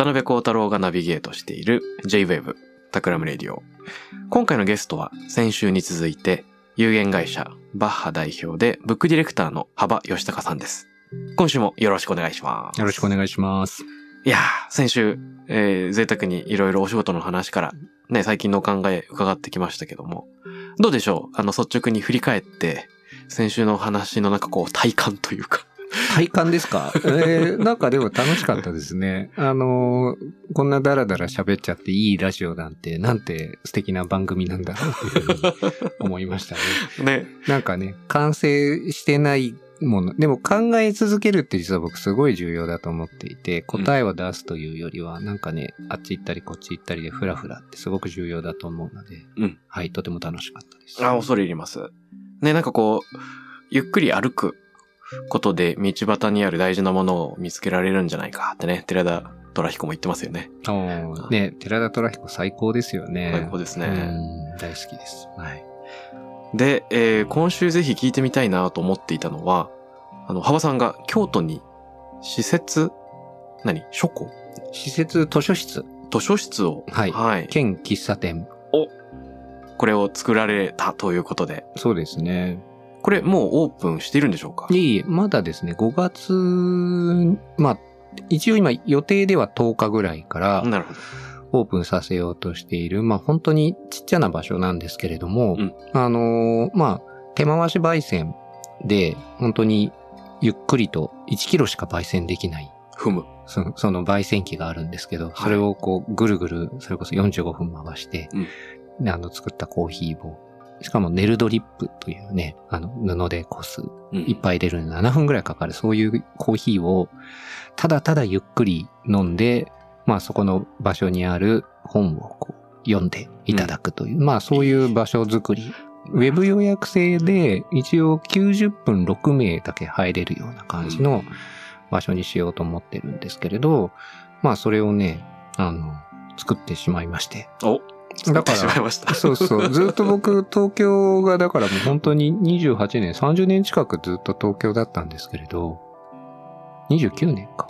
渡邉康太郎がナビゲートしている J-Wave Takram Radio。今回のゲストは先週に続いて有限会社バッハ代表でブックディレクターの幅允孝さんです。今週もよろしくお願いします。よろしくお願いします。いやー、先週、えー、贅沢にいろいろお仕事の話からね、最近のお考え伺ってきましたけども、どうでしょう？あの率直に振り返って、先週の話の中こう体感というか、体感ですか？えー、なんかでも楽しかったですね。あのーこんなダラダラ喋っちゃっていいラジオなんて、なんて素敵な番組なんだろうというふうに思いましたね。ね、なんかね、完成してないもの、でも考え続けるって実は僕すごい重要だと思っていて、答えを出すというよりは、なんかね、あっち行ったりこっち行ったりでフラフラってすごく重要だと思うので、うんはい、とても楽しかったです。あ、恐れ入ります。ね、なんかこう、ゆっくり歩くことで道端にある大事なものを見つけられるんじゃないかってね、寺田虎彦も言ってますよね。おーね、寺田虎彦最高ですよね。最高ですねうん大好きです。はい。で、えー今週ぜひ聞いてみたいなと思っていたのは、あの、幅さんが京都に施設、何？書庫？施設図書室、図書室を、はいはい。兼喫茶店。これを作られたということで、そうですね。これもうオープンしているんでしょうか？いえいえ、まだですね、5月、まあ、一応今予定では10日ぐらいからなるほど。オープンさせようとしている、まあ本当にちっちゃな場所なんですけれども、うん。あのーまあ、手回し焙煎で、本当にゆっくりと1キロしか焙煎できない踏む。そのその焙煎機があるんですけど、それをこうぐるぐる、それこそ45分回して、であの作ったコーヒーを、しかもネルドリップというね、あの布でこす、うんいっぱい入れるのに7分ぐらいかかる、そういうコーヒーを、ただただゆっくり飲んで、まあそこの場所にある本をこう読んでいただくという、まあそういう場所づくり。ウェブ予約制で一応90分6名だけ入れるような感じの場所にしようと思ってるんですけれど、まあそれをね、あの、作ってしまいまして。お、だから作ってしまいました。そうそう。ずっと僕、東京が、だからもう本当に28年、30年近くずっと東京だったんですけれど、29年か。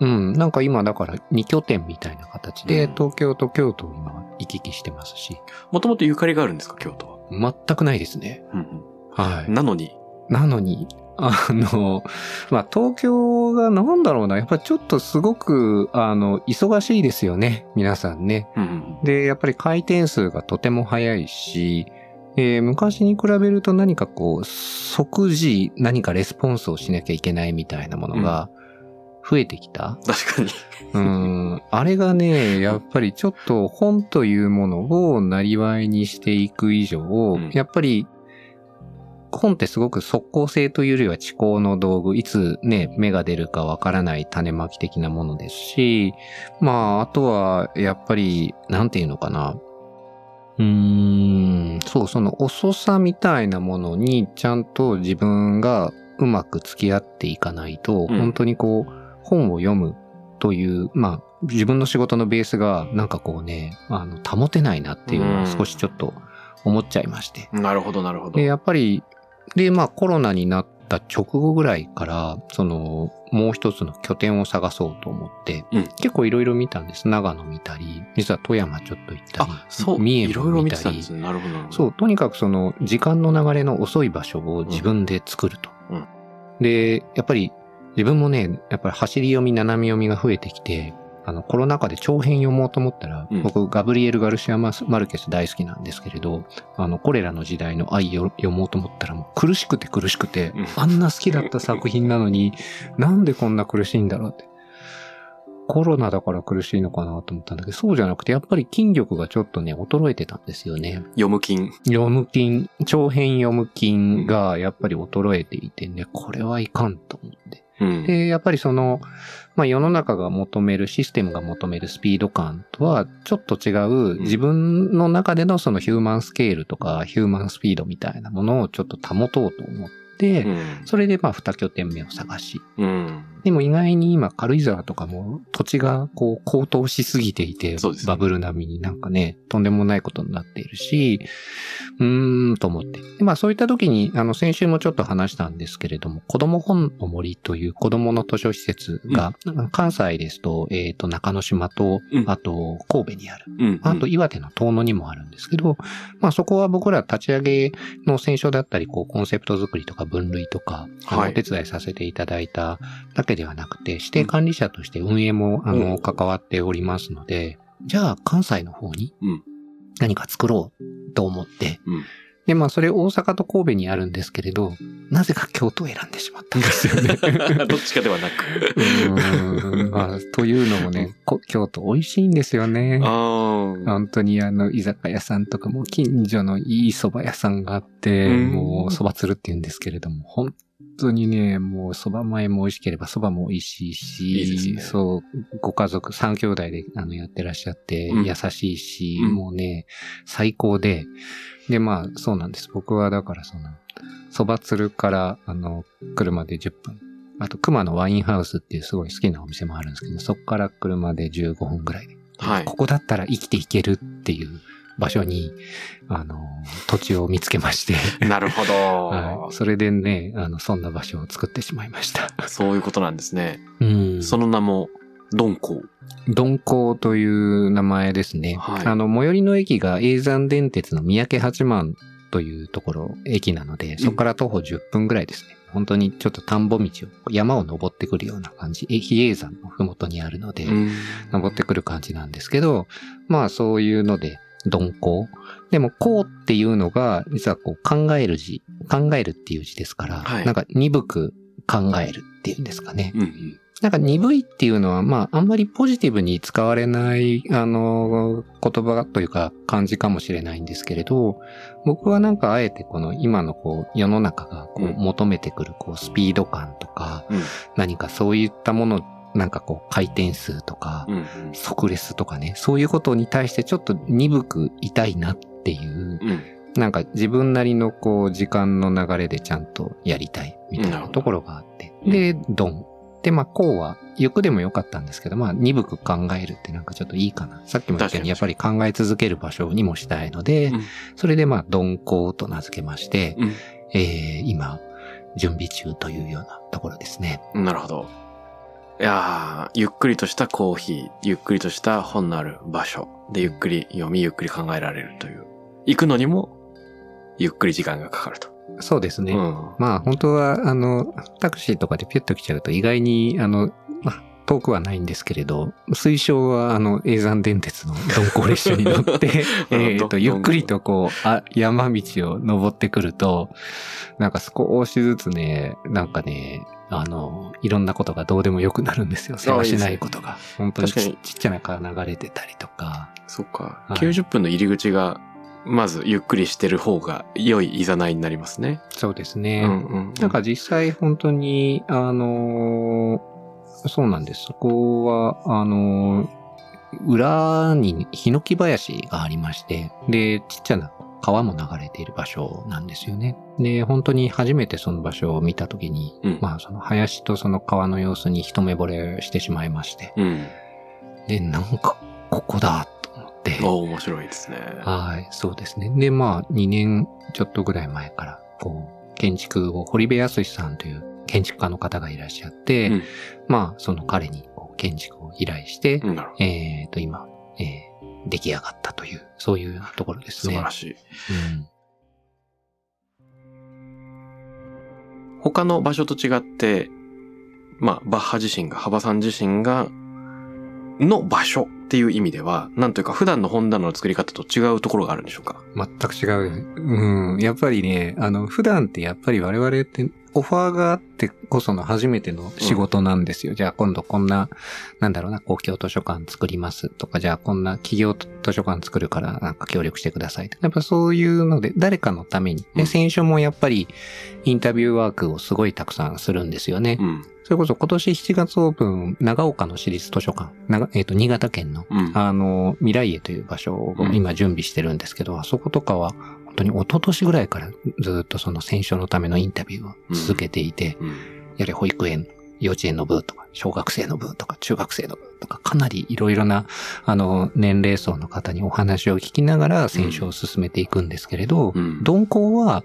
うん。なんか今、だから2拠点みたいな形で、うん東京と京都を今行き来してますし、もともとゆかりがあるんですか、京都は？全くないですね。うんはい。なのに、なのに、あの、まあ、東京がなんだろうな、やっぱりちょっとすごく、あの、忙しいですよね、皆さんね。うんうんで、やっぱり回転数がとても速いし、えー昔に比べると何かこう、即時何かレスポンスをしなきゃいけないみたいなものが増えてきた。確かに。うん、あれがね、やっぱりちょっと本というものをなりわいにしていく以上、んやっぱり本ってすごく即効性というよりは知行の道具、いつね、芽が出るかわからない種まき的なものですし、まあ、あとは、やっぱり、なんていうのかな。うーん、そう、その遅さみたいなものにちゃんと自分がうまく付き合っていかないと、うん本当にこう、本を読むという、まあ、自分の仕事のベースが、なんかこうね、あの、保てないなっていうのうんは少しちょっと思っちゃいまして。なるほど、なるほどで、。やっぱり、で、まあコロナになった直後ぐらいから、その、もう一つの拠点を探そうと思って、うん結構いろいろ見たんです。長野見たり、実は富山ちょっと行ったり、あ、そう。三重いろいろも見たり見てたんですね。なるほど。そう、とにかくその時間の流れの遅い場所を自分で作ると。うんで、やっぱり自分もね、やっぱり走り読み、斜め読みが増えてきて、あの、コロナ禍で長編読もうと思ったら、うん僕、ガブリエル・ガルシア・マスマルケス大好きなんですけれど、あの、コレラの時代の愛を読もうと思ったら、もう苦しくて苦しくてうん、あんな好きだった作品なのに、なんでこんな苦しいんだろうって。コロナだから苦しいのかなと思ったんだけど、そうじゃなくて、やっぱり筋力がちょっとね、衰えてたんですよね。読む金。読む筋、長編読む筋がやっぱり衰えていてね、これはいかんと思って。うん。で、やっぱりその、まあ世の中が求める、システムが求めるスピード感とはちょっと違う、自分の中でのそのヒューマンスケールとかヒューマンスピードみたいなものをちょっと保とうと思って、うん。それでまあ二拠点目を探し、うん。でも意外に今軽井沢とかも土地がこう高騰しすぎていて、ねバブル並みになんかね、とんでもないことになっているし、うーんと思って。でまあそういった時に、あの先週もちょっと話したんですけれども、子供本の森という子供の図書施設が、関西ですと、えっ、と中之島とう、んあと神戸にある。うん。あと岩手の遠野にもあるんですけど、まあそこは僕ら立ち上げの選書だったり、こうコンセプト作りとか分類とか、はい。お手伝いさせていただいただけではなくて、指定管理者として運営も、あうの、ん関わっておりますので、じゃあ関西の方にうん。何か作ろうと思って、うんで、まあそれ大阪と神戸にあるんですけれど、なぜか京都を選んでしまったんですよね。どっちかではなく。うーんまあ、というのもね、こ京都美味しいんですよね。本当にあの、居酒屋さんとかも近所のいい蕎麦屋さんがあって、うんもう蕎麦つるって言うんですけれども、本当にね、もう蕎麦前も美味しければ蕎麦も美味しいし、いいねそう、ご家族、三兄弟であのやってらっしゃって、うん優しいし、うんもうね、最高で、で、まあ、そうなんです。僕はだからその、蕎麦つるから、あの、車で10分。あと、熊のワインハウスっていうすごい好きなお店もあるんですけど、そこから車で15分ぐらいではい。ここだったら生きていけるっていう場所に、あの、土地を見つけまして、なるほど。はい。それでね、あの、そんな場所を作ってしまいました。そういうことなんですね。うん。その名も、ドンコ鈍行という名前ですね。はいあの、最寄りの駅が永山電鉄の三宅八幡というところ、駅なので、そこから徒歩10分ぐらいですね。本当にちょっと田んぼ道を、山を登ってくるような感じ。え比叡山のふもとにあるので、うん。登ってくる感じなんですけど、まあそういうので、鈍行。でも、こうっていうのが、実はこう考える字、考えるっていう字ですから、はいなんか鈍く考えるっていうんですかね。うんうん。なんか鈍いっていうのは、まああんまりポジティブに使われない、あの、言葉というか感じかもしれないんですけれど、僕はなんかあえてこの今のこう世の中がこううん求めてくるこうスピード感とか、うん何かそういったもの、なんかこう回転数とか。即レスとかね、そういうことに対してちょっと鈍くいたいなっていう、うん。なんか自分なりのこう時間の流れでちゃんとやりたいみたいなところがあって。うんで、ドン。で、まあ、こうは、欲でもよかったんですけど、まあ、鈍く考えるってなんかちょっといいかな。さっきも言ったように、やっぱり考え続ける場所にもしたいので、うんそれでまあ、鈍行と名付けまして、うんえー、今、準備中というようなところですね。なるほど。いやーゆっくりとしたコーヒー、ゆっくりとした本のある場所でゆっくり読み、ゆっくり考えられるという。行くのにも、ゆっくり時間がかかると。そうですね。うん。まあ本当は、あの、タクシーとかでピュッと来ちゃうと意外に、あの、まあ遠くはないんですけれど、推奨は、あの、永山電鉄の鈍行列車に乗って、えっと、ゆっくりとこう、あ、山道を登ってくると、なんか少しずつね、なんかね、あの、いろんなことがどうでもよくなるんですよ。世話しないことが。本当に確かにちちっちゃな川流れてたりとか。そっか。はい90分の入り口が、まずゆっくりしてる方が良いいざないになりますね。そうですね。うんうん。なんか実際本当に、あのーそうなんです。そこは、あのー裏にヒノキ林がありまして、で、ちっちゃな川も流れている場所なんですよね。で、本当に初めてその場所を見たときに、うんまあその林とその川の様子に一目惚れしてしまいまして、うん。で、なんかここだと思って、お面白いですね。はい、そうですね。で、まあ、2年ちょっとぐらい前から、こう、建築を、堀部康さんという建築家の方がいらっしゃって、うんまあ、その彼にこう建築を依頼して。えっ、と、今、えー出来上がったという、そういうところですね。素晴らしい。うん他の場所と違って、まあ、バッハ自身が、幅さん自身が、の場所っていう意味では、なんというか普段の本棚の作り方と違うところがあるんでしょうか？全く違う。うん。やっぱりね、あの、普段ってやっぱり我々ってオファーがあってこその初めての仕事なんですよ。じゃあ今度こんな、なんだろうな、公共図書館作りますとか、じゃあこんな企業図書館作るからなんか協力してください。やっぱそういうので、誰かのために。で、うん先週もやっぱりインタビューワークをすごいたくさんするんですよね。うん。それこそ今年7月オープン、長岡の私立図書館、長えっ、と、新潟県のうん。あの、未来へという場所を今準備してるんですけど、あそことかは本当に一昨年ぐらいからずっとその選書のためのインタビューを続けていて、うん。やれ保育園、幼稚園の部とか、小学生の部とか、中学生の部とか、かなりいろいろな、あの、年齢層の方にお話を聞きながら選書を進めていくんですけれど、うん。鈍行は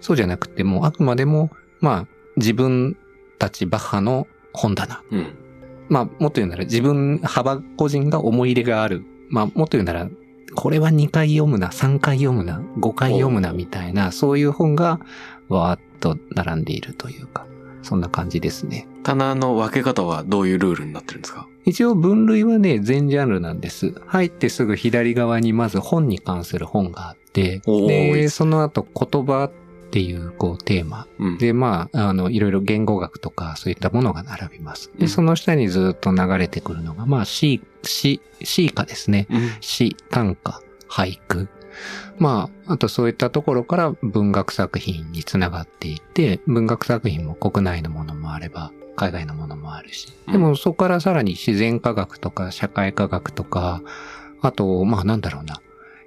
そうじゃなくてもうあくまでも、まあ、自分たちバッハの本棚。うん。まあ、もっと言うなら自分、幅個人が思い入れがある。まあ、もっと言うなら、これは2回読むな、3回読むな、5回読むな、みたいな、そういう本が、わーっと並んでいるというか、そんな感じですね。棚の分け方はどういうルールになってるんですか？一応分類はね、全ジャンルなんです。入ってすぐ左側にまず本に関する本があって、でその後言葉っていう、こう、テーマ。うん。で、まあ、あの、いろいろ言語学とか、そういったものが並びます。で、うんその下にずっと流れてくるのが、まあ、詩、詩、詩歌ですね。うん。詩、短歌、俳句。まあ、あとそういったところから文学作品につながっていって、文学作品も国内のものもあれば、海外のものもあるし。でもそこからさらに自然科学とか社会科学とか、あと、まあなんだろうな。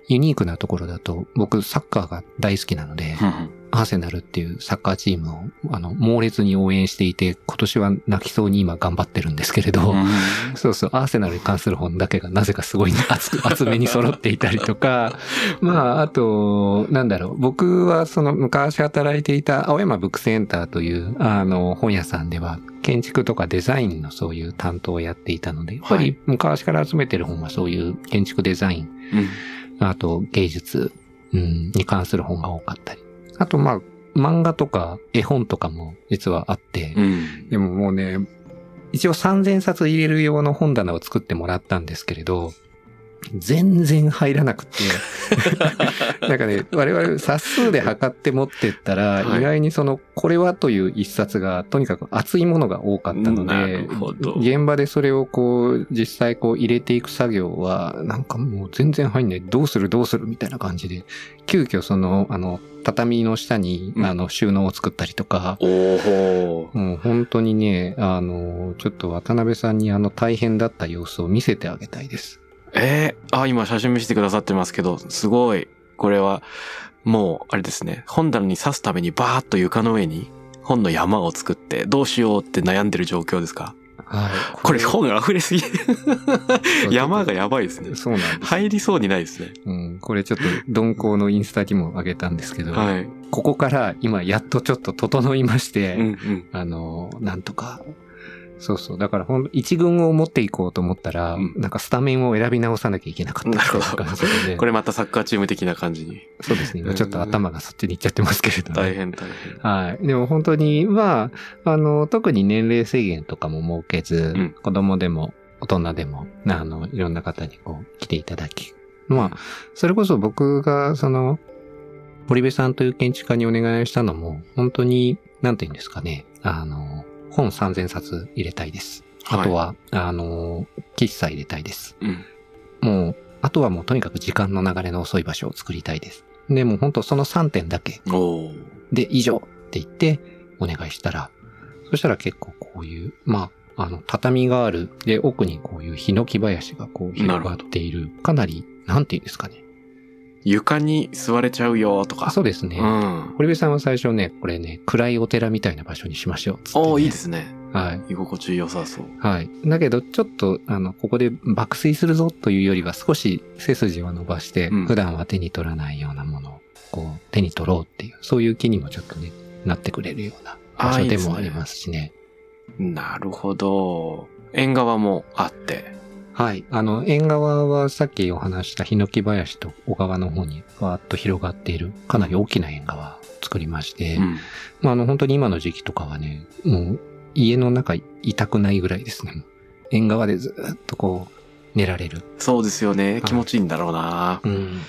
ユニークなところだと、僕サッカーが大好きなので、うんアーセナルっていうサッカーチームを、あの、猛烈に応援していて、今年は泣きそうに今頑張ってるんですけれど、うんそうそう、アーセナルに関する本だけがなぜかすごい厚く 厚めに揃っていたりとか、まあ、あと、なんだろう、僕はその昔働いていた青山ブックセンターという、あの、本屋さんでは、建築とかデザインのそういう担当をやっていたので、やっぱり昔から集めてる本はそういう建築デザイン、うん。あと芸術、うん、に関する本が多かったり。あと、まあ、漫画とか絵本とかも実はあって、うん。でももうね、一応3000冊入れる用の本棚を作ってもらったんですけれど、全然入らなくて。なんかね、我々冊数で測って持ってったら、はい意外にその、これはという一冊が、とにかく厚いものが多かったのなで現場でそれをこう、実際こう入れていく作業は、なんかもう全然入んない。どうするどうするみたいな感じで、急遽その、あの、畳の下に、うんあの、収納を作ったりとか、おお。もう本当にね、あの、ちょっと渡辺さんにあの大変だった様子を見せてあげたいです。えー、あ、今写真見せてくださってますけど、すごい。これは、もう、あれですね。本棚に刺すためにバーッと床の上に本の山を作って、どうしようって悩んでる状況ですか？はい。これ本溢れすぎ。う山がやばいですね。そうなんです。入りそうにないですね。うん、これちょっと鈍行のインスタにも上げたんですけど、はい。ここから今やっとちょっと整いまして、うんうん。あの、なんとか、そうそう。だからほんと一軍を持っていこうと思ったら、うんなんかスタメンを選び直さなきゃいけなかったみたいな感じで、ね。これまたサッカーチーム的な感じに。そうですね。今ちょっと頭がそっちに行っちゃってますけれど、ね。大変大変。はい。でも本当に、まあ、あの、特に年齢制限とかも設けず、うん子供でも大人でも、あの、いろんな方にこう、来ていただき。まあ、それこそ僕が、その、堀部さんという建築家にお願いしたのも、本当に、なんて言うんですかね、あの、本3000冊入れたいです。あとは、あの、喫茶入れたいです。うん。もう、あとはもうとにかく時間の流れの遅い場所を作りたいです。で、もう本当その3点だけ。で、以上って言ってお願いしたら、そしたら結構こういう、まあ、あの、畳がある、で、奥にこういうヒノキ林がこう広がっている、かなり、なんていうんですかね。床に座れちゃうよとか。あそうですね。うん。堀部さんは最初ね、これね、暗いお寺みたいな場所にしましょうね、おおいいですね。はい。居心地良さそう。はい。だけど、ちょっと、あの、ここで爆睡するぞというよりは少し背筋を伸ばして、うん普段は手に取らないようなものを、こう、手に取ろうっていう、そういう気にもちょっとね、なってくれるような場所でもありますしね。なるほど。縁側もあって。はい。あの、縁側はさっきお話したヒノキ林と小川の方にわーっと広がっている、かなり大きな縁側を作りまして、うん。まあ、あの、本当に今の時期とかはね、もう、家の中いたくないぐらいですね。縁側でずっとこう、寝られる。そうですよね。い気持ちいいんだろうな。うん。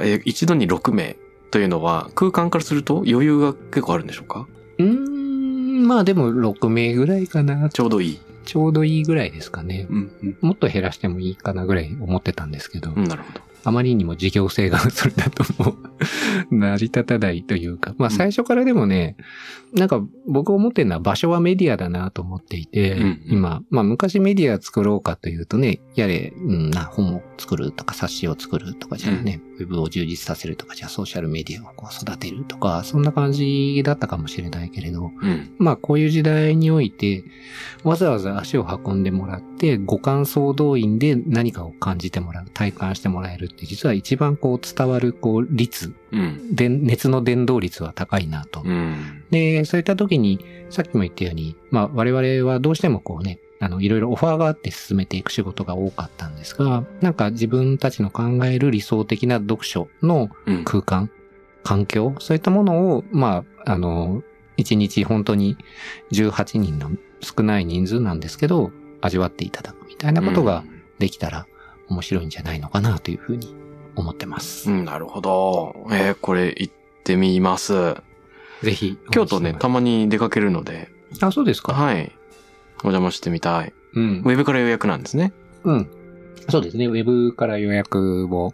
え一度に6名というのは空間からすると余裕が結構あるんでしょうか？うーん、まあでも6名ぐらいかな。ちょうどいい。ちょうどいいぐらいですかね。うん、うん。もっと減らしてもいいかなぐらい思ってたんですけど、うん、なるほど。あまりにも事業性がそれだともう成り立たないというか、まあ最初からでもね、なんか僕思ってるのは場所はメディアだなと思っていて、うんうん今、まあ昔メディア作ろうかというとね、やれ、うん、な本を作るとか冊子を作るとかじゃあね、ウェブを充実させるとかじゃあソーシャルメディアをこう育てるとか、そんな感じだったかもしれないけれど、うん。まあこういう時代において、わざわざ足を運んでもらって、五感総動員で何かを感じてもらう、体感してもらえるって、実は一番こう伝わるこう率、うん。で熱の伝導率は高いなと。うん。で、そういった時に、さっきも言ったように、まあ我々はどうしてもこうね、あの、いろいろオファーがあって進めていく仕事が多かったんですが、なんか自分たちの考える理想的な読書のうん。空間、環境、そういったものを、まあ、あの、一日本当に18人の少ない人数なんですけど、味わっていただくみたいなことができたら面白いんじゃないのかなというふうに思ってます。うん、なるほど。えー、これ行ってみます。ぜひ。京都ね、たまに出かけるので、あ、そうですか。はい。お邪魔してみたい。うんウ。ェブから予約なんですね。うん。そうですね。ウェブから予約を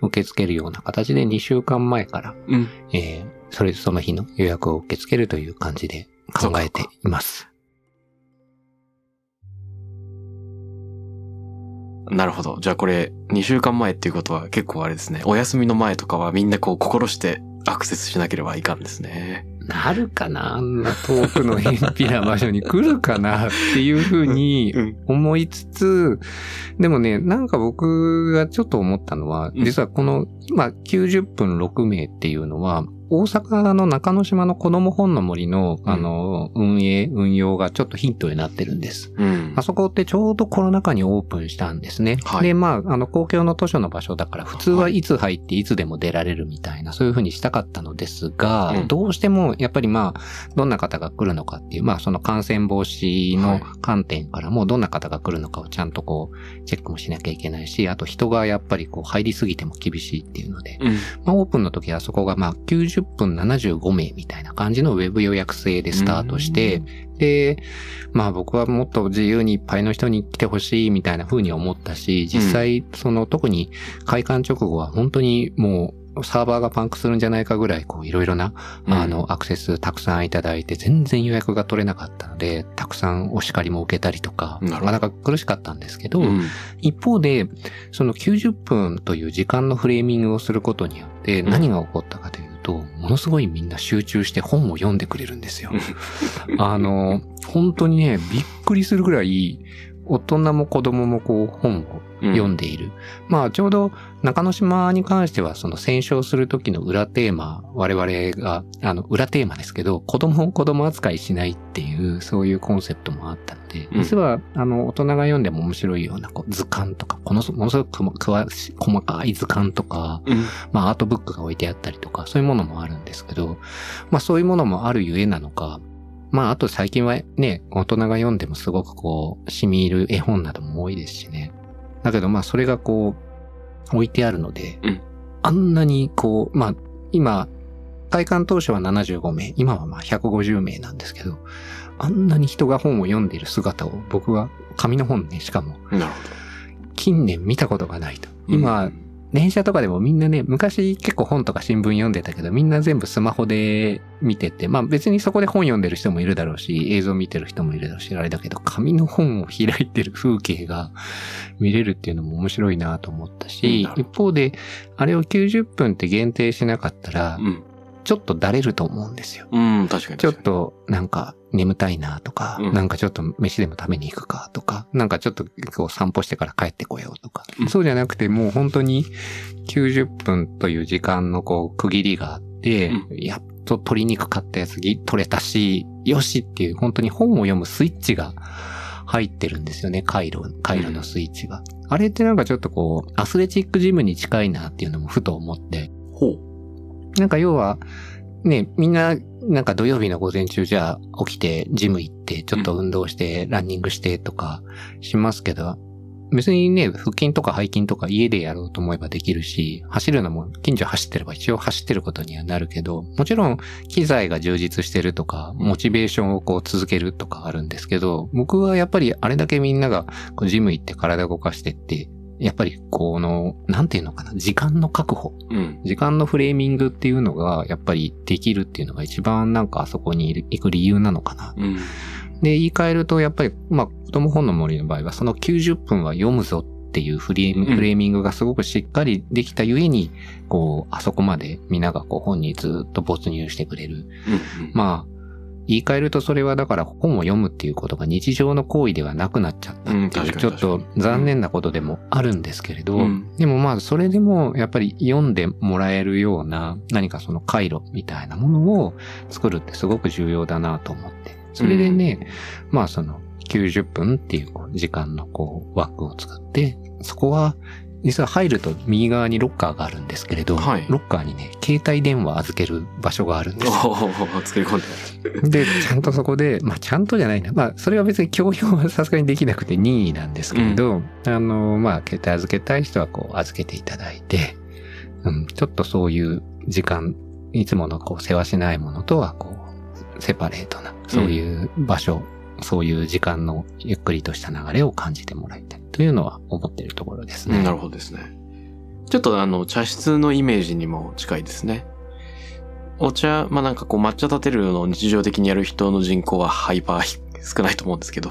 受け付けるような形で2週間前から、うん。えー、それ、その日の予約を受け付けるという感じで考えています。なるほど。じゃあこれ、2週間前っていうことは結構あれですね。お休みの前とかはみんなこう心してアクセスしなければいかんですね。なるかなあんな遠くの偏僻な場所に来るかなっていうふうにうん。思いつつ、でもね、なんか僕がちょっと思ったのは、うん実はこの、まあ、90分6名っていうのは、大阪の中之島の子供本の森の、あの、運営、運用がちょっとヒントになってるんです。うんあ。そこってちょうどコロナ禍にオープンしたんですね。はいで、まあ、あの、公共の図書の場所だから、普通はいつ入っていつでも出られるみたいな、そういうふうにしたかったのですが、うんどうしても、やっぱりまあ、どんな方が来るのかっていう、まあ、その感染防止の観点からも、どんな方が来るのかをちゃんとこう、チェックもしなきゃいけないし、あと人がやっぱりこう、入りすぎても厳しいっていうので、うん。まあ、オープンの時はそこがまあ90分75名みたいな感じのウェブ予約制でスタートして、で、まあ僕はもっと自由にいっぱいの人に来てほしいみたいな風に思ったし、実際その特に開館直後は本当にもうサーバーがパンクするんじゃないかぐらいこういろいろなうん。あの、アクセスたくさんいただいて、全然予約が取れなかったので、たくさんお叱りも受けたりとか、なかなか苦しかったんですけど、うん。一方で、その90分という時間のフレーミングをすることによってうん。何が起こったかというと、ものすごいみんな集中して本を読んでくれるんですよ。あの、本当にね、びっくりするぐらい、大人も子供もこう本を読んでいる。まあちょうど中之島に関してはその戦勝する時の裏テーマ、我々が、あの裏テーマですけど、子供を子供扱いしないっていう、そういうコンセプトもあったので、うん実はあの大人が読んでも面白いようなこう図鑑とか、このものすごく詳しい細かい図鑑とか、うん。まあアートブックが置いてあったりとか、そういうものもあるんですけど、まあそういうものもあるゆえなのか、まああと最近はね、大人が読んでもすごくこう、染み入る絵本なども多いですしね。だけどまあそれがこう、置いてあるので、うんあんなにこう、まあ今、開館当初は75名、今はまあ150名なんですけど、あんなに人が本を読んでいる姿を僕は紙の本ね、しかも近年見たことがないと。ど。今、うん電車とかでもみんなね、昔結構本とか新聞読んでたけど、みんな全部スマホで見てて、まあ別にそこで本読んでる人もいるだろうし、映像見てる人もいるだろうし、あれだけど、紙の本を開いてる風景が 見れるっていうのも面白いなと思ったしうん、一方で、あれを90分って限定しなかったら、うん。ちょっとだれると思うんですよ。うん、確かにちょっとなんか眠たいなとか、うんなんかちょっと飯でも食べに行くかとか、なんかちょっとこう散歩してから帰ってこようとか、うんそうじゃなくてもう本当に90分という時間のこう区切りがあって、うやっと鶏肉買ったやつぎ取れたし、よしっていう本当に本を読むスイッチが入ってるんですよね、回路、回路のスイッチが。あれってなんかちょっとこう、アスレチックジムに近いなっていうのもふと思って、に。ほう。なんか要は、ね、みんな、なんか土曜日の午前中じゃあ起きてジム行って、ちょっと運動して、ランニングしてとかしますけど、別にね、腹筋とか背筋とか家でやろうと思えばできるし、走るのも近所走ってれば一応走ってることにはなるけど、もちろん機材が充実してるとか、モチベーションをこう続けるとかあるんですけど、僕はやっぱりあれだけみんながこうジム行って体動かしてって、やっぱりこの、なんていうのかな、時間の確保。うん。時間のフレーミングっていうのが、やっぱりできるっていうのが一番なんかあそこに行く理由なのかな。うん。で、言い換えると、やっぱり、まあ、子供本の森の場合は、その90分は読むぞっていうフレーミングがすごくしっかりできたゆえに、こう、あそこまで皆がこう本にずっと没入してくれる。うん。まあ、言い換えるとそれはだから本を読むっていうことが日常の行為ではなくなっちゃったってうんいう、ちょっと残念なことでもあるんですけれど、うん。でもまあそれでもやっぱり読んでもらえるような何かその回路みたいなものを作るってすごく重要だなと思って。それでね、まあその90分っていう時間のこう枠を作って、そこは実は入ると右側にロッカーがあるんですけれど、はい。ロッカーにね、携帯電話預ける場所があるんです作り込んで。で、ちゃんとそこで、まあちゃんとじゃないな。まあそれは別に強要はさすがにできなくて任意なんですけれど、あの、まあ携帯預けたい人はこう預けていただいて、うん、ちょっとそういう時間、いつものこう世話しないものとはこう、セパレートな、そういう場所、そういう時間のゆっくりとした流れを感じてもらいたいというのは思っているところですね。うんなるほどですね。ちょっとあの、茶室のイメージにも近いですね。お茶、まあ、なんかこう抹茶立てるのを日常的にやる人の人口はハイパー少ないと思うんですけど、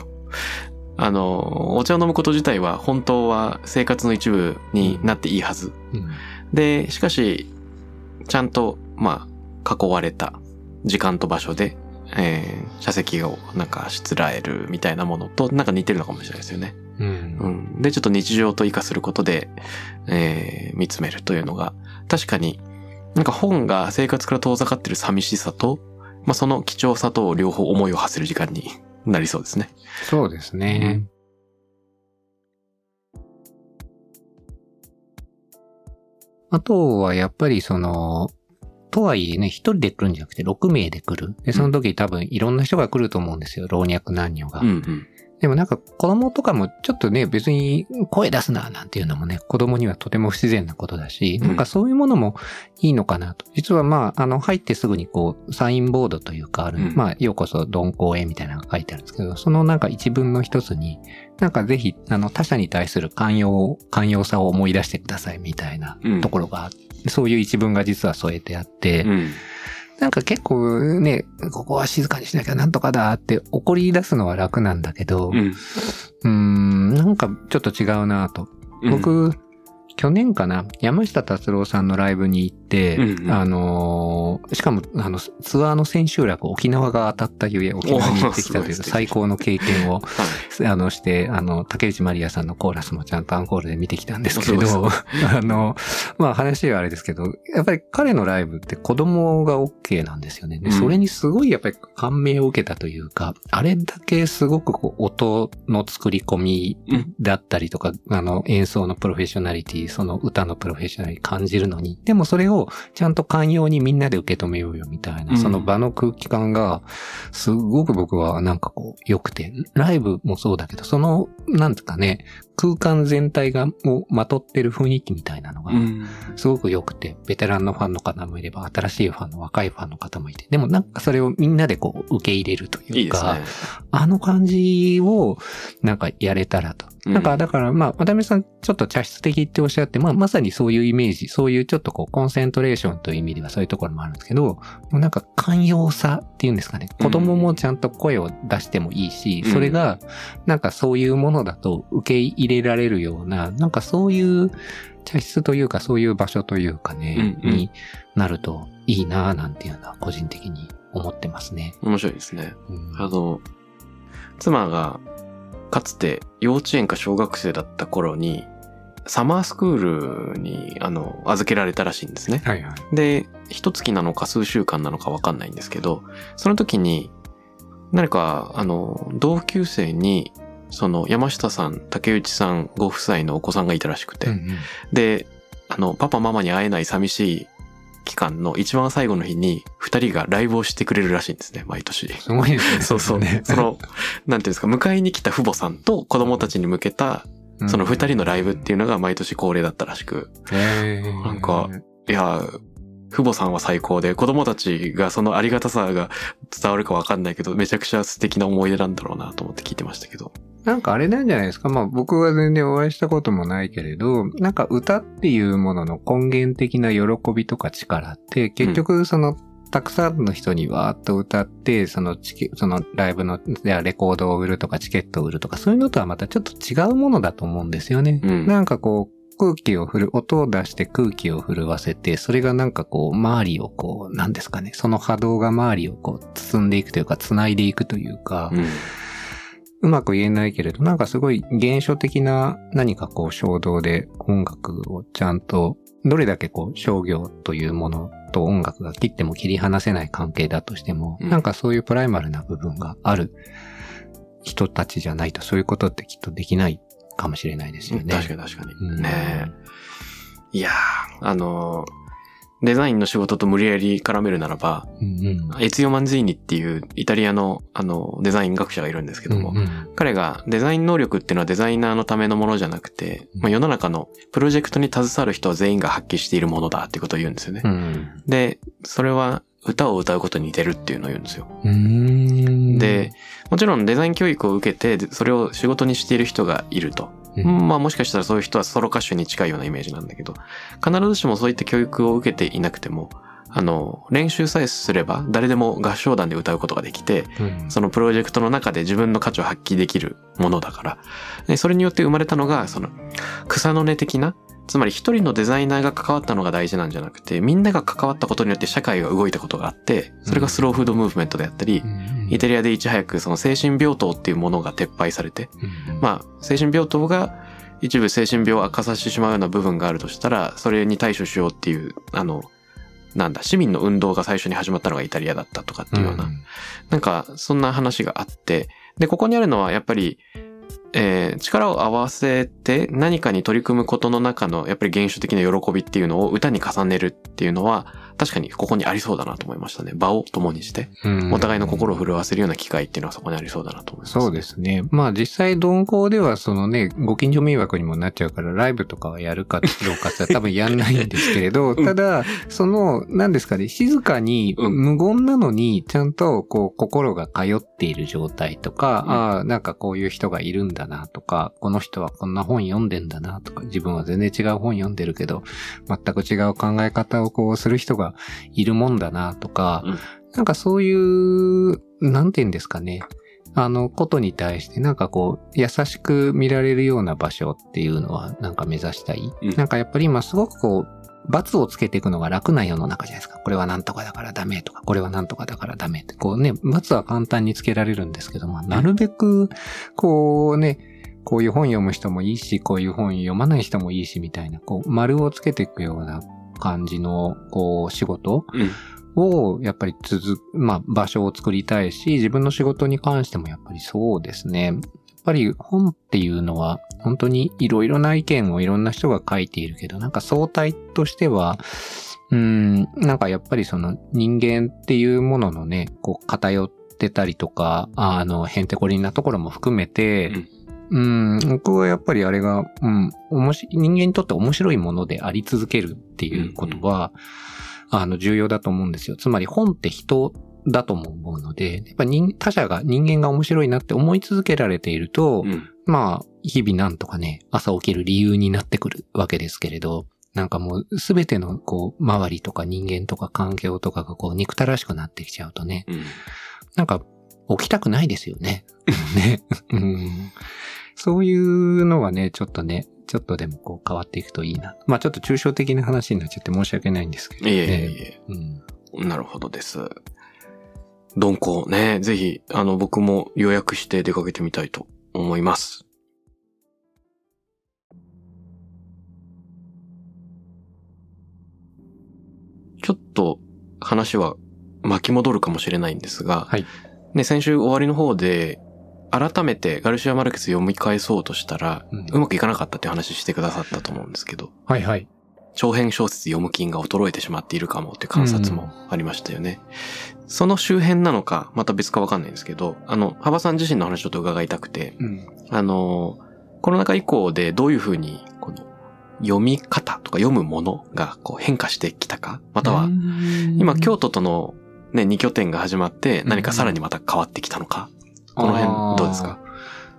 あの、お茶を飲むこと自体は本当は生活の一部になっていいはず。うんで、しかし、ちゃんと、まあ、囲われた時間と場所で、えー、茶席をなんかしつらえるみたいなものとなんか似てるのかもしれないですよね。うんうん。で、ちょっと日常と活かすることで、えー、見つめるというのが、確かに、なんか本が生活から遠ざかってる寂しさと、まあ、その貴重さと両方思いを馳せる時間になりそうですね。そうですね。あとはやっぱりその、とはいえね、一人で来るんじゃなくて6名で来る。で、その時多分いろんな人が来ると思うんですよ。老若男女が。うんうん。でもなんか子供とかもちょっとね、別に声出すななんていうのもね、子供にはとても不自然なことだし、うんなんかそういうものもいいのかなと。実はまあ、あの、入ってすぐにこう、サインボードというかある、うんまあ、ようこそ鈍行へみたいなのが書いてあるんですけど、そのなんか一文の一つに、なんかぜひ、あの、他者に対する寛容、寛容さを思い出してくださいみたいなうんところが、そういう一文が実は添えてあって、うん。なんか結構ね、ここは静かにしなきゃなんとかだって怒り出すのは楽なんだけど、うん。ん、なんかちょっと違うなと。うん、僕、去年かな、山下達郎さんのライブに行って、うんうんあのーしかも、あの、ツアーの千秋楽、沖縄が当たったゆえ、沖縄に行ってきたという最高の経験を、はい。あの、して、あの、竹内まりやさんのコーラスもちゃんとアンコールで見てきたんですけど、あの、まあ話はあれですけど、やっぱり彼のライブって子供が OK なんですよね。でうんそれにすごいやっぱり感銘を受けたというか、あれだけすごくこう音の作り込みうんだったりとか、あの演奏のプロフェッショナリティ、その歌のプロフェッショナリティ感じるのに、でもそれをちゃんと寛容にみんなで受け止めようよみたいな、うん。その場の空気感が、すごく僕はなんかこう良くて、ライブもそうだけど、その、なんですかね、空間全体がもうまとってる雰囲気みたいなのがう、ん。すごく良くて、ベテランのファンの方もいれば、新しいファンの若いファンの方もいて、でもなんかそれをみんなでこう受け入れるというか、いいね。あの感じをなんかやれたらと。うんなんかだからまあ、渡辺さんちょっと茶室的っておっしゃって、まあまさにそういうイメージ、そういうちょっとこうコンセントレーションという意味ではそういうところもあるんですけど、なんか寛容さっていうんですかね。うん子供もちゃんと声を出してもいいし、うんそれがなんかそういうものだと受け入れられるような、なんかそういう茶室というかそういう場所というかね、うんうんになるといいなぁなんていうのは個人的に思ってますね。面白いですね。うんあの、妻がかつて幼稚園か小学生だった頃に、サマースクールに、あの、預けられたらしいんですね。はいはい。で、一月なのか数週間なのかわかんないんですけど、その時に、何か、あの、同級生に、その山下さん、竹内さんご夫妻のお子さんがいたらしくて、うんうんで、あの、パパママに会えない寂しい期間の一番最後の日に、二人がライブをしてくれるらしいんですね、毎年。すごいですね。そうそう。ね。その、なんていうんですか、迎えに来た父母さんと子供たちに向けた、その二人のライブっていうのが毎年恒例だったらしく、へーなんかいや、父母さんは最高で、子供たちがそのありがたさが伝わるかわかんないけど、めちゃくちゃ素敵な思い出なんだろうなと思って聞いてましたけど。なんかあれなんじゃないですか？まあ僕は全然お会いしたこともないけれど、なんか歌っていうものの根源的な喜びとか力って、結局その、たくさんの人にわーっと歌って、そのチケ、そのライブの、レコードを売るとかチケットを売るとか、そういうのとはまたちょっと違うものだと思うんですよね。うんなんかこう、空気を振る、音を出して空気を震わせて、それがなんかこう、周りをこう、なんですかね、その波動が周りをこう、包んでいくというか、繋いでいくというか、うん。うまく言えないけれど、なんかすごい現象的な何かこう衝動で音楽をちゃんと、どれだけこう商業というものと音楽が切っても切り離せない関係だとしても、うんなんかそういうプライマルな部分がある人たちじゃないとそういうことってきっとできないかもしれないですよね。確かに確かに。うんねえ。いやー、あのーデザインの仕事と無理やり絡めるならば、うんうん。エツィオ・マンズィーニっていうイタリアの、あの、デザイン学者がいるんですけども、うんうん彼がデザイン能力っていうのはデザイナーのためのものじゃなくて、まあ、世の中のプロジェクトに携わる人は全員が発揮しているものだっていうことを言うんですよね。うんで、それは歌を歌うことに似てるっていうのを言うんですよ。で、もちろんデザイン教育を受けて、でそれを仕事にしている人がいると。うんまあもしかしたらそういう人はソロ歌手に近いようなイメージなんだけど、必ずしもそういった教育を受けていなくても、あの、練習さえすれば誰でも合唱団で歌うことができて、うんそのプロジェクトの中で自分の価値を発揮できるものだから。でそれによって生まれたのが、その、草の根的な、つまり一人のデザイナーが関わったのが大事なんじゃなくて、みんなが関わったことによって社会が動いたことがあって、それがスローフードムーブメントであったりう、ん。イタリアでいち早くその精神病棟っていうものが撤廃されて、うん。まあ、精神病棟が一部精神病を悪化させてしまうような部分があるとしたら、それに対処しようっていう、あの、なんだ、市民の運動が最初に始まったのがイタリアだったとかっていうような、なんか、そんな話があって、で、ここにあるのはやっぱり、えー力を合わせて何かに取り組むことの中のやっぱり原初的な喜びっていうのを歌に重ねるっていうのは確かにここにありそうだなと思いましたね。場を共にして、うんお互いの心を震わせるような機会っていうのはそこにありそうだなと思います。そうですね。まあ実際鈍行ではそのね、ご近所迷惑にもなっちゃうからライブとかはやるかどうかって 多分やんないんですけれど、うんただ、その、何ですかね、静かにうん無言なのにちゃんとこう心が通っている状態とか、うんああ、なんかこういう人がいるんだなとか、この人はこんな本読んでんだなとか、自分は全然違う本読んでるけど、全く違う考え方をこうする人がいるもんだなとか、うんなんかそういう、なんて言うんですかね。あの、ことに対して、なんかこう、優しく見られるような場所っていうのは、なんか目指したい？うんなんかやっぱり今すごくこう、罰をつけていくのが楽な世の中じゃないですか。これはなんとかだからダメとか、これはなんとかだからダメって。こうね、罰は簡単につけられるんですけども、なるべく、こうね、こういう本読む人もいいし、こういう本読まない人もいいし、みたいな、こう、丸をつけていくような感じの、こう、仕事うん。を、やっぱり続く、まあ、場所を作りたいし、自分の仕事に関してもやっぱりそうですね。やっぱり本っていうのは、本当にいろいろな意見をいろんな人が書いているけど、なんか相対としては、うん、なんかやっぱりその人間っていうもののね、こう偏ってたりとか、あの、へんてこりんなところも含めて、うん、僕はやっぱりあれが、うん、おもし人間にとって面白いものであり続けるっていうことは、あの、重要だと思うんですよ。つまり本って人だとも思うので、やっぱ人、他者が、人間が面白いなって思い続けられていると、うん。まあ、日々なんとかね、朝起きる理由になってくるわけですけれど、なんかもうすべてのこう、周りとか人間とか環境とかがこう、憎たらしくなってきちゃうとね、うん。なんか起きたくないですよね。ね、うん。そういうのはね、ちょっとね、ちょっとでもこう変わっていくといいな。まあちょっと抽象的な話になっちゃって申し訳ないんですけど、ね。いえいえいえ。うん。なるほどです。鈍行ね、ぜひ、あの、僕も予約して出かけてみたいと思います。ちょっと話は巻き戻るかもしれないんですが、はい。ね、先週終わりの方で、改めてガルシア・マルケス読み返そうとしたら、うんうまくいかなかったって話してくださったと思うんですけど、はいはい。長編小説読む金が衰えてしまっているかもっていう観察もありましたよね。その周辺なのか、また別かわかんないんですけど、あの、幅さん自身の話ちょっと伺いたくて、うん。あの、コロナ禍以降でどういうふうに、この、読み方とか読むものがこう変化してきたかまたは、今京都とのね、2拠点が始まって何かさらにまた変わってきたのか、この辺どうですか？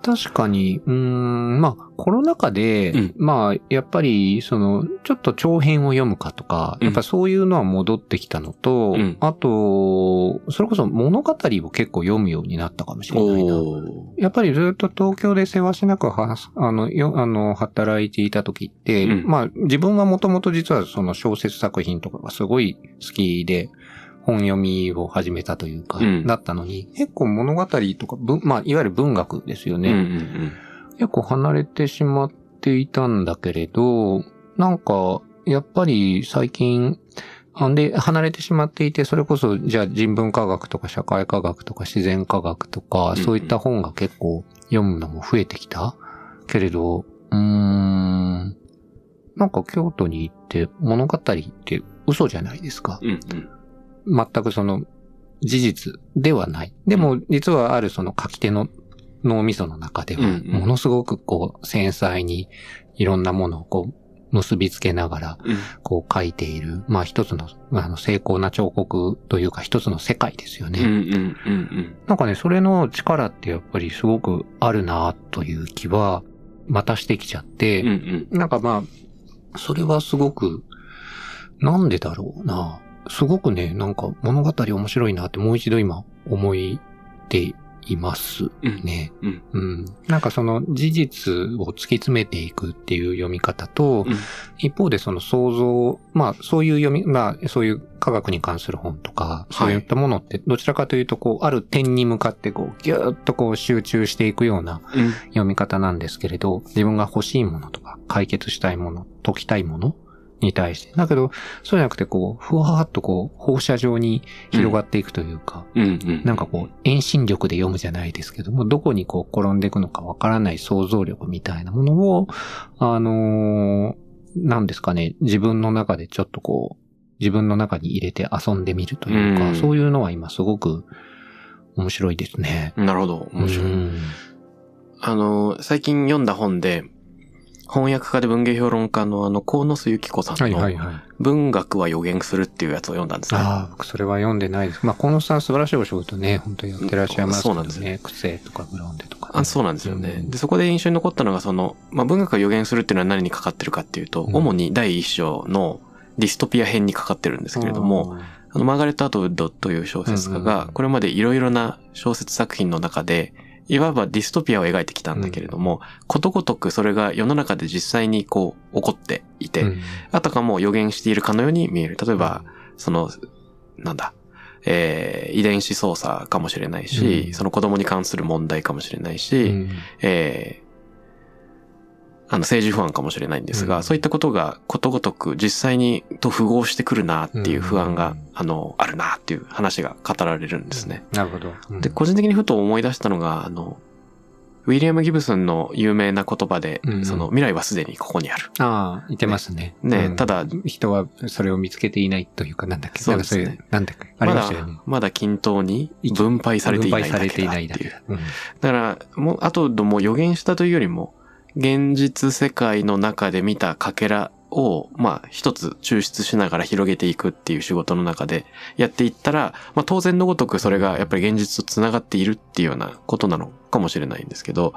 確かに、うーん、まあ、コロナ禍で、うん。まあ、やっぱり、その、ちょっと長編を読むかとか、うん。やっぱそういうのは戻ってきたのと、うん。あと、それこそ物語を結構読むようになったかもしれないな。やっぱりずっと東京で世話しなくは、あの、よ、あの、働いていた時って、うん。まあ、自分はもともと実はその小説作品とかがすごい好きで、本読みを始めたというか、うんだったのに、結構物語とか、文まあ、いわゆる文学ですよね。うんうん結構離れてしまっていたんだけれど、なんか、やっぱり最近、あんで、離れてしまっていて、それこそ、じゃあ人文科学とか社会科学とか自然科学とか、うんそういった本が結構読むのも増えてきた？けれど、うーん、なんか京都に行って物語って嘘じゃないですか。うん。うんうん。全くその事実ではない。でも実はあるその書き手の脳みその中では、ものすごくこう繊細にいろんなものをこう結びつけながらうんこう書いている、まあ一つのあの成功な彫刻というか一つの世界ですよね。なんかね、それの力ってやっぱりすごくあるなという気はまたしてきちゃって。なんかまあ、それはすごく、なんでだろうな。すごくね、なんか物語面白いなってもう一度今思いていますうん。ね。うん。うん。なんかその事実を突き詰めていくっていう読み方と、うん。一方でその想像、まあそういう読み、まあそういう科学に関する本とか、そういったものってどちらかというとこう、ある点に向かってこう、ぎゅーっとこう集中していくようなうん。読み方なんですけれど、自分が欲しいものとか、解決したいもの、解きたいものに対して。だけど、そうじゃなくてこう、ふわーっとこう、放射状に広がっていくというか、うんうん。なんかこう、遠心力で読むじゃないですけども、どこにこう、転んでいくのかわからない想像力みたいなものを、あのーなんですかね、自分の中でちょっとこう、自分の中に入れて遊んでみるというか、うんそういうのは今すごく面白いですね。なるほど。面白い。うんあの、最近読んだ本で、翻訳家で文芸評論家のあの、河野須由紀子さんの、はいはいはい。文学は予言するっていうやつを読んだんですね。ああ、僕それは読んでないです。まあ、河野さん素晴らしいお仕事ね、本当にやってらっしゃいますけどそうなんですね。癖とかブロンデとか、ね。あそうなんですよね。うんで、そこで印象に残ったのが、その、まあ、文学が予言するっていうのは何にかかってるかっていうと、うん主に第一章のディストピア編にかかってるんですけれども、、あの、マーガレット・アトウッドという小説家うんがう、んこれまでいろいろな小説作品の中で、いわばディストピアを描いてきたんだけれども、ことごとくそれが世の中で実際にこう、起こっていて、うん。あたかも予言しているかのように見える。例えば、その、なんだ、えー遺伝子操作かもしれないし、うん。その子供に関する問題かもしれないし、うん。えーあの、政治不安かもしれないんですが、うんそういったことがことごとく実際にと符合してくるなっていう不安が、うんあの、あるなっていう話が語られるんですね。なるほど。うんで、個人的にふと思い出したのが、あの、ウィリアム・ギブソンの有名な言葉で、うんその未来はすでにここにある。ああ、言ってますね。ねうんただ人はそれを見つけていないというか、なんだっけ。そうですねなんかそういう、なんだっけ。ありまだましたよね。、まだ均等に分配されていないだ分配されてけいないだけだう。うんだから、もう、あとでも予言したというよりも、現実世界の中で見たかけらを、まあ、一つ抽出しながら広げていくっていう仕事の中でやっていったら、まあ、当然のごとくそれがやっぱり現実と繋がっているっていうようなことなのかもしれないんですけど、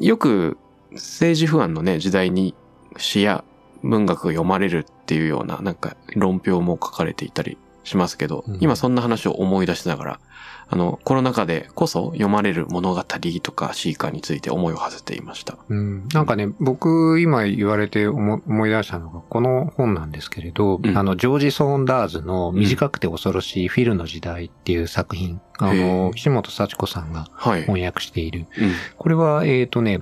よく政治不安のね、時代に詩や文学が読まれるっていうような、なんか論評も書かれていたりしますけど、うん。今そんな話を思い出しながら、あの、コロナ禍でこそ読まれる物語とかシーカーについて思いを馳せていました。うんなんかね、僕今言われて思思い出したのがこの本なんですけれど、うんあの、ジョージ・ソーンダーズの短くて恐ろしいフィルの時代っていう作品、あへの、え岸本幸子さんがはい。翻訳している。うん。これは、えっ、とね、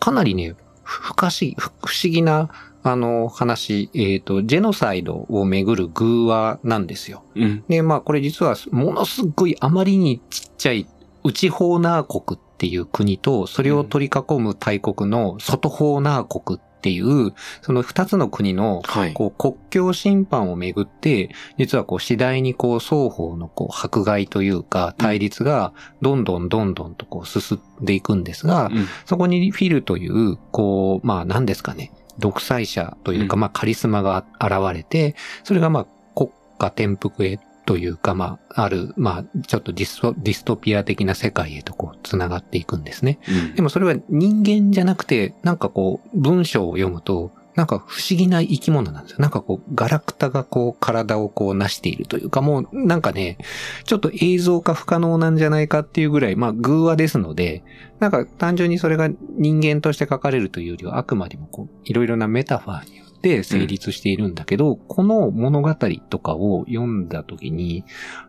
かなりね、ふ不可思議、ふ不思議な、あの、話、えっ、と、ジェノサイドをめぐる偶話なんですよ。うん。で、まあ、これ実は、ものすごいあまりにちっちゃい、内ホーナー国っていう国と、それを取り囲む大国の外ホーナー国っっていう、その二つの国の、はい。こう国境審判をめぐって、実はこう次第にこう双方のこう迫害というか対立がどんどんどんどんとこう進んでいくんですが、うんそこにフィルという、こう、まあ何ですかね、独裁者というか、うんまあカリスマが現れて、それがまあ国家転覆へというか、まあ、ある、まあ、ちょっとディストディストピア的な世界へとこう、繋がっていくんですね。うんでもそれは人間じゃなくて、なんかこう、文章を読むと、なんか不思議な生き物なんですよ。なんかこう、ガラクタがこう、体をこう、成しているというか、もう、なんかね、ちょっと映像化不可能なんじゃないかっていうぐらい、まあ、偶話ですので、なんか単純にそれが人間として書かれるというよりは、あくまでもこう、いろいろなメタファーによって成立しているんだけど、この物語とかを読んだ時に、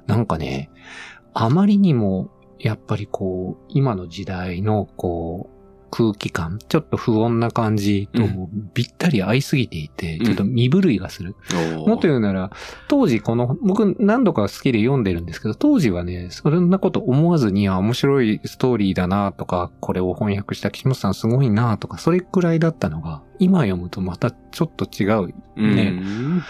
なんかね、あまりにも、やっぱりこう、今の時代のこう、空気感、ちょっと不穏な感じともぴったり合いすぎていて、うんちょっと身震いがする。もっと言うなら、当時この、僕何度か好きで読んでるんですけど、当時はね、そんなこと思わずに、あ、面白いストーリーだなとか、これを翻訳した岸本さんすごいなとか、それくらいだったのが、今読むとまたちょっと違う。ねうん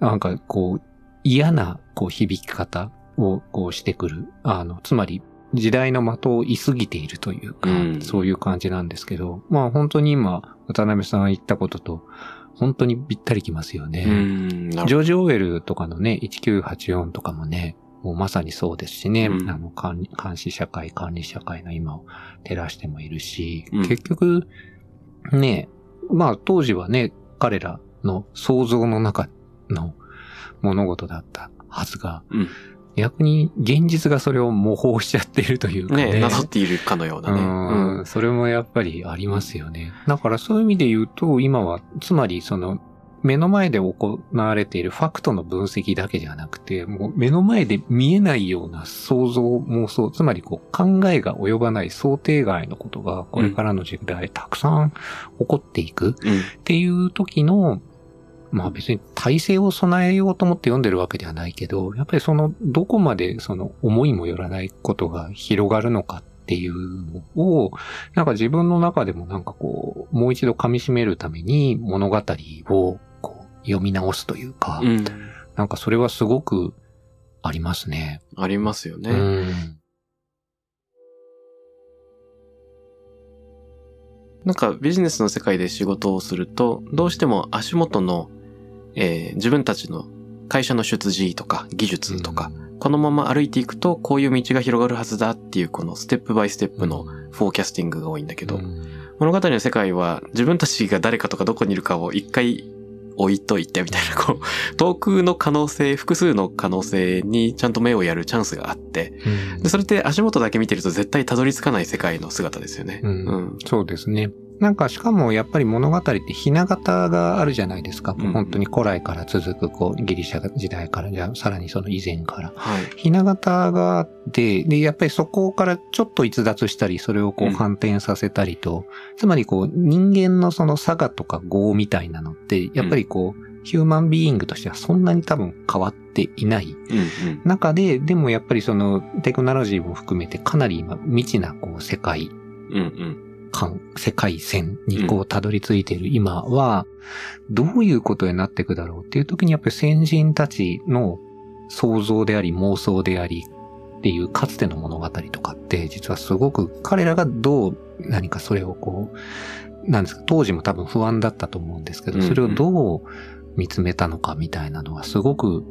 なんかこう、嫌なこう響き方をこうしてくる。あの、つまり、時代の的を居すぎているというか、うん。そういう感じなんですけど、まあ本当に今、渡辺さんが言ったことと、本当にぴったりきますよね。ジョージ・オーウェルとかのね、1984とかもね、もうまさにそうですしね、うん。あの監、監視社会、管理社会の今を照らしてもいるし、うん。結局、ね、まあ当時はね、彼らの想像の中の物事だったはずが、うん逆に現実がそれを模倣しちゃっているというかね。ねなぞっているかのようなね。うん、それもやっぱりありますよね。だからそういう意味で言うと、今は、つまりその、目の前で行われているファクトの分析だけじゃなくて、もう目の前で見えないような想像、妄想、つまりこう考えが及ばない想定外のことがこれからの時代たくさん起こっていくうん。っていう時の、まあ別に体制を備えようと思って読んでるわけではないけど、やっぱりそのどこまでその思いもよらないことが広がるのかっていうのを、なんか自分の中でもなんかこう、もう一度噛み締めるために物語をこう読み直すというか、うん。なんかそれはすごくありますね。ありますよね。うん。なんかビジネスの世界で仕事をすると、どうしても足元の、えー自分たちの会社の出自とか技術とか、このまま歩いていくとこういう道が広がるはずだっていうこのステップバイステップのフォーキャスティングが多いんだけど、うん物語の世界は自分たちが誰かとかどこにいるかを一回置いといてみたいな、こう、遠くの可能性、複数の可能性にちゃんと目をやるチャンスがあって、うんでそれって足元だけ見てると絶対たどり着かない世界の姿ですよね。うんうん。そうですね。なんかしかもやっぱり物語ってひな形があるじゃないですか。うん本当に古来から続くこうギリシャ時代からじゃあさらにその以前から。はい。ひな形があって、で、やっぱりそこからちょっと逸脱したり、それをこううん反転させたりと、つまりこう人間のその差がとか業みたいなのって、やっぱりこう、ヒューマンビーイングとしてはそんなに多分変わっていないうんうん。中で、でもやっぱりそのテクノロジーも含めてかなり今未知なこう世界世界線にこうたどり着いている今は、どういうことになっていくだろうっていう時にやっぱり先人たちの想像であり妄想でありっていうかつての物語とかって実はすごく彼らがどう何かそれをこう、なんですか、当時も多分不安だったと思うんですけど、それをどう見つめたのかみたいなのはすごく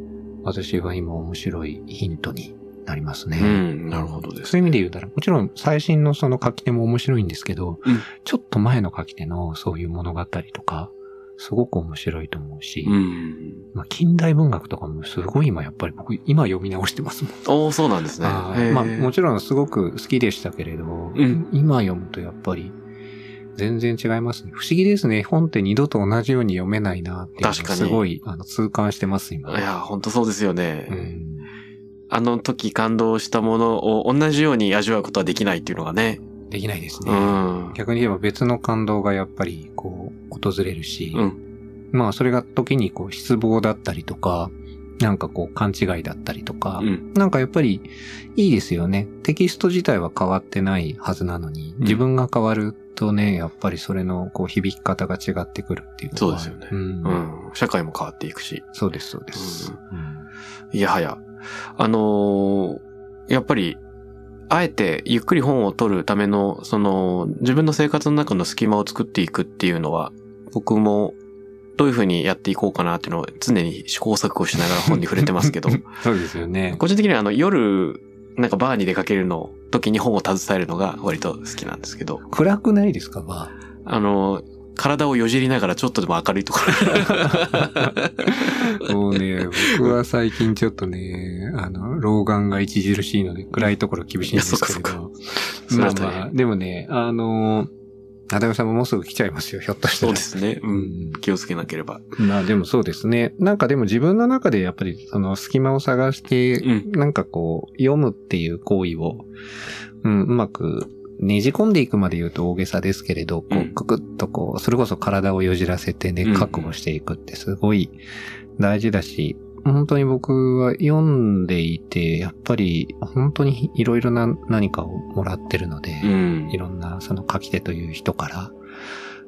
私は今面白いヒントになりますね。うん、なるほどです。そういう意味で言うたら、もちろん最新のその書き手も面白いんですけど、うんちょっと前の書き手のそういう物語とか、すごく面白いと思うし、うん。まあ、近代文学とかもすごい今やっぱり僕今読み直してますもん。おー、そうなんですね。まあもちろんすごく好きでしたけれど、うん今読むとやっぱり全然違いますね。不思議ですね。本って二度と同じように読めないなっていすごいあの痛感してます今。いや、本当そうですよね。うんあの時感動したものを同じように味わうことはできないっていうのがね。できないですうね。ん。逆に言えば別の感動がやっぱりこう訪れるし、うん。まあそれが時にこう失望だったりとか、なんかこう勘違いだったりとか、うん。なんかやっぱりいいですよね。テキスト自体は変わってないはずなのに、ん自分が変わるっとね、やっぱりそれのこう響き方が違ってくるっていうそうですよねうん。うん。社会も変わっていくし。そうです、そうです。いやはや。あのーやっぱり、あえてゆっくり本を取るための、その、自分の生活の中の隙間を作っていくっていうのは、僕もどういうふうにやっていこうかなっていうのを常に試行錯誤しながら本に触れてますけど、そうですよね。個人的にはあの夜、なんかバーに出かけるの時に本を携えるのが割と好きなんですけど、暗くないですか、バあの、体をよじりながらちょっとでも明るいところー。もうね、僕は最近ちょっとね、あの、老眼が著しいので、暗いところ厳しいんですけど。まあまあ、でもね、あの、なだめさんももうすぐ来ちゃいますよ、ひょっとしたら。そうですね。う。うんん。気をつけなければ。まあでもそうですね。なんかでも自分の中でやっぱりその隙間を探して、うんなんかこう、読むっていう行為を、うん、うまくねじ込んでいくまで言うと大げさですけれど、こうくくっとこう、それこそ体をよじらせてねうん、確保していくってすごい大事だし、本当に僕は読んでいて、やっぱり本当にいろいろな何かをもらってるので、うんい。ろんなその書き手という人から。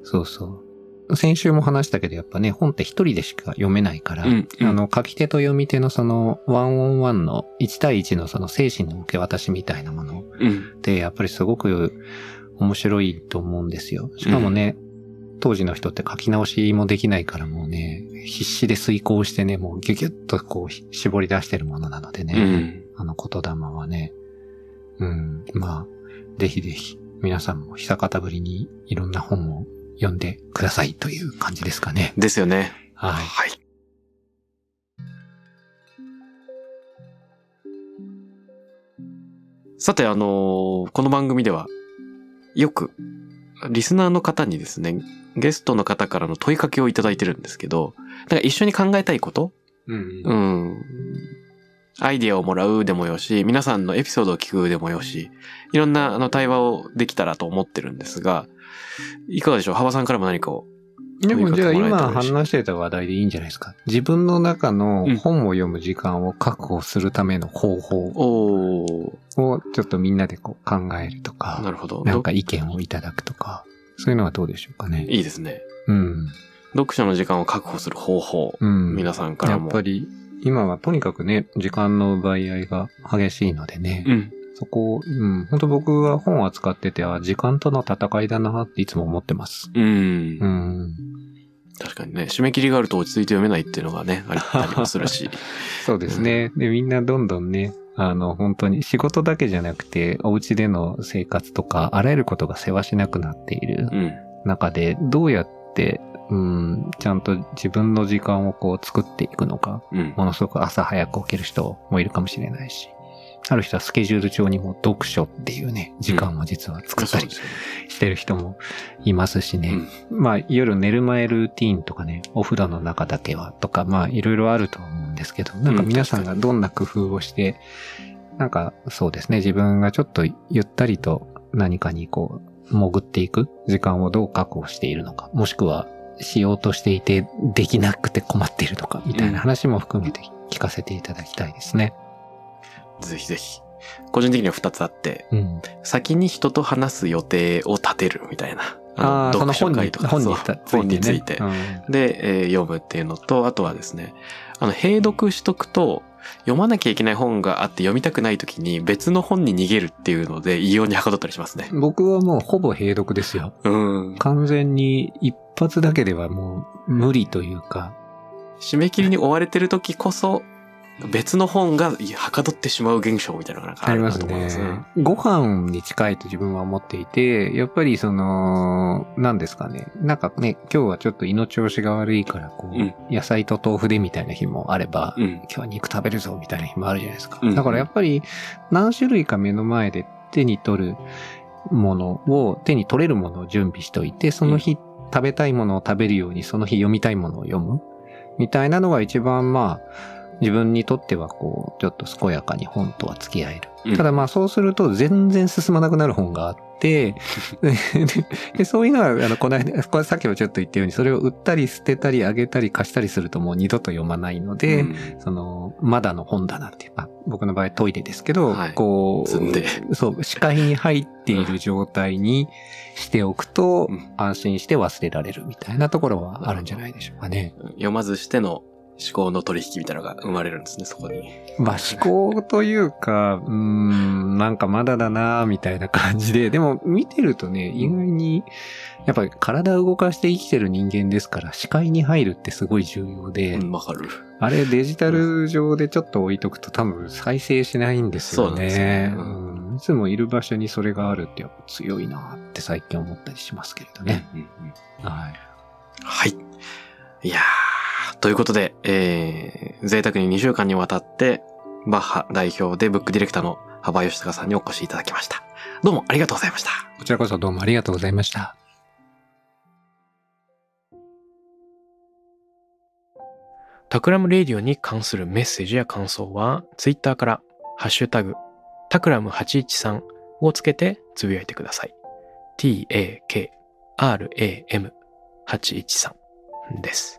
そうそう。先週も話したけど、やっぱね、本って一人でしか読めないから、うんうんあの、書き手と読み手のその、ワンオンワンの1対1のその精神の受け渡しみたいなものうん。って、やっぱりすごく面白いと思うんですよ。しかもね、当時の人って書き直しもできないからもうね、必死で遂行してね、もうギュギュッとこう絞り出してるものなのでね。うん。あの言霊はね。うん。まあ、ぜひぜひ、皆さんも久方ぶりにいろんな本を読んでくださいという感じですかね。ですよね。はい。はい。さて、あのーこの番組では、よく、リスナーの方にですね、ゲストの方からの問いかけをいただいてるんですけど、なんか一緒に考えたいこと？うんう。ん。アイディアをもらうでもよし、皆さんのエピソードを聞くでもよし、いろんなあの対話をできたらと思ってるんですが、いかがでしょう？幅さんからも何かを。でもじゃあ今話してた話題でいいんじゃないですか？自分の中のうん本を読む時間を確保するための方法をちょっとみんなでこう考えるとか、なるほど。なんか意見をいただくとか、そういうのはどうでしょうかね？いいですね。うん。読書の時間を確保する方法。うん。皆さんからも。やっぱり、今はとにかくね、時間の奪い合いが激しいのでね、うん。そこを、うん、本当僕は本を扱ってて、あ、時間との戦いだなっていつも思ってます。うん。うん。確かにね、締め切りがあると落ち着いて読めないっていうのがね、ありありもするし。そうですね。で、みんなどんどんね、あの、本当に仕事だけじゃなくて、お家での生活とか、あらゆることが世話しなくなっているうん。中で、どうやって、うん、ちゃんと自分の時間をこう作っていくのか、うん。ものすごく朝早く起きる人もいるかもしれないし、ある人はスケジュール帳にも読書っていうね、時間を実は作ったり。してる人もいますしね。まあ夜寝る前ルーティーンとかね、お風呂の中だけはとか、まあいろいろあると思うんですけど、なんか皆さんがどんな工夫をして、なんかそうですね、自分がちょっとゆったりと何かにこう、潜っていく時間をどう確保しているのか、もしくはしようとしていてできなくて困っているのか、みたいな話も含めて聞かせていただきたいですね。ぜひぜひ。個人的には二つあって、うん。先に人と話す予定を立てるみたいな。あの読書本に、会とか本について、ね。本についてうんで、えー読むっていうのと、あとはですね、あの、併読しとくと、読まなきゃいけない本があって読みたくない時に別の本に逃げるっていうので異様にはかどったりしますね。僕はもうほぼ閉読ですよ。うん。完全に一発だけではもう無理というか、締め切りに追われてる時こそ、別の本がはかどってしまう現象みたいなのがあるなありますねと思いますね。。ご飯に近いと自分は思っていて、やっぱりその、何ですかね。なんかね、今日はちょっと胃の調子が悪いから、こう、うん野菜と豆腐でみたいな日もあれば、うん。今日は肉食べるぞみたいな日もあるじゃないですか。うんだからやっぱり何種類か目の前で手に取るものを、手に取れるものを準備しといて、その日食べたいものを食べるように、その日読みたいものを読むみたいなのが一番まあ、自分にとってはこう、ちょっと健やかに本とは付き合える。うん。ただまあそうすると全然進まなくなる本があって、ででそういうのは、あの、この間、これさっきもちょっと言ったように、それを売ったり捨てたりあげたり貸したりするともう二度と読まないので、うん。その、まだの本棚っていう、まあ、僕の場合トイレですけど、はい。こう、積んで。そう、視界に入っている状態にしておくとうん、安心して忘れられるみたいなところはあるんじゃないでしょうかね。読まずしての思考の取引みたいなのが生まれるんですね、そこに。まあ思考というか、うーん、なんかまだだなみたいな感じで、でも見てるとね、意外に、やっぱり体を動かして生きてる人間ですから、視界に入るってすごい重要で、うん、わかる。あれデジタル上でちょっと置いとくと多分再生しないんですよそうですね。んいつもいる場所にそれがあるってやっぱ強いなって最近思ったりしますけれどね。うんうんはい。はい。いやー、ということで、えー、贅沢に2週間にわたって、バッハ代表でブックディレクターの幅允孝さんにお越しいただきました。どうもありがとうございました。こちらこそどうもありがとうございました。タクラムレディオに関するメッセージや感想は、ツイッターから、ハッシュタグ、タクラム813をつけてつぶやいてください。t-a-k-r-a-m813 です。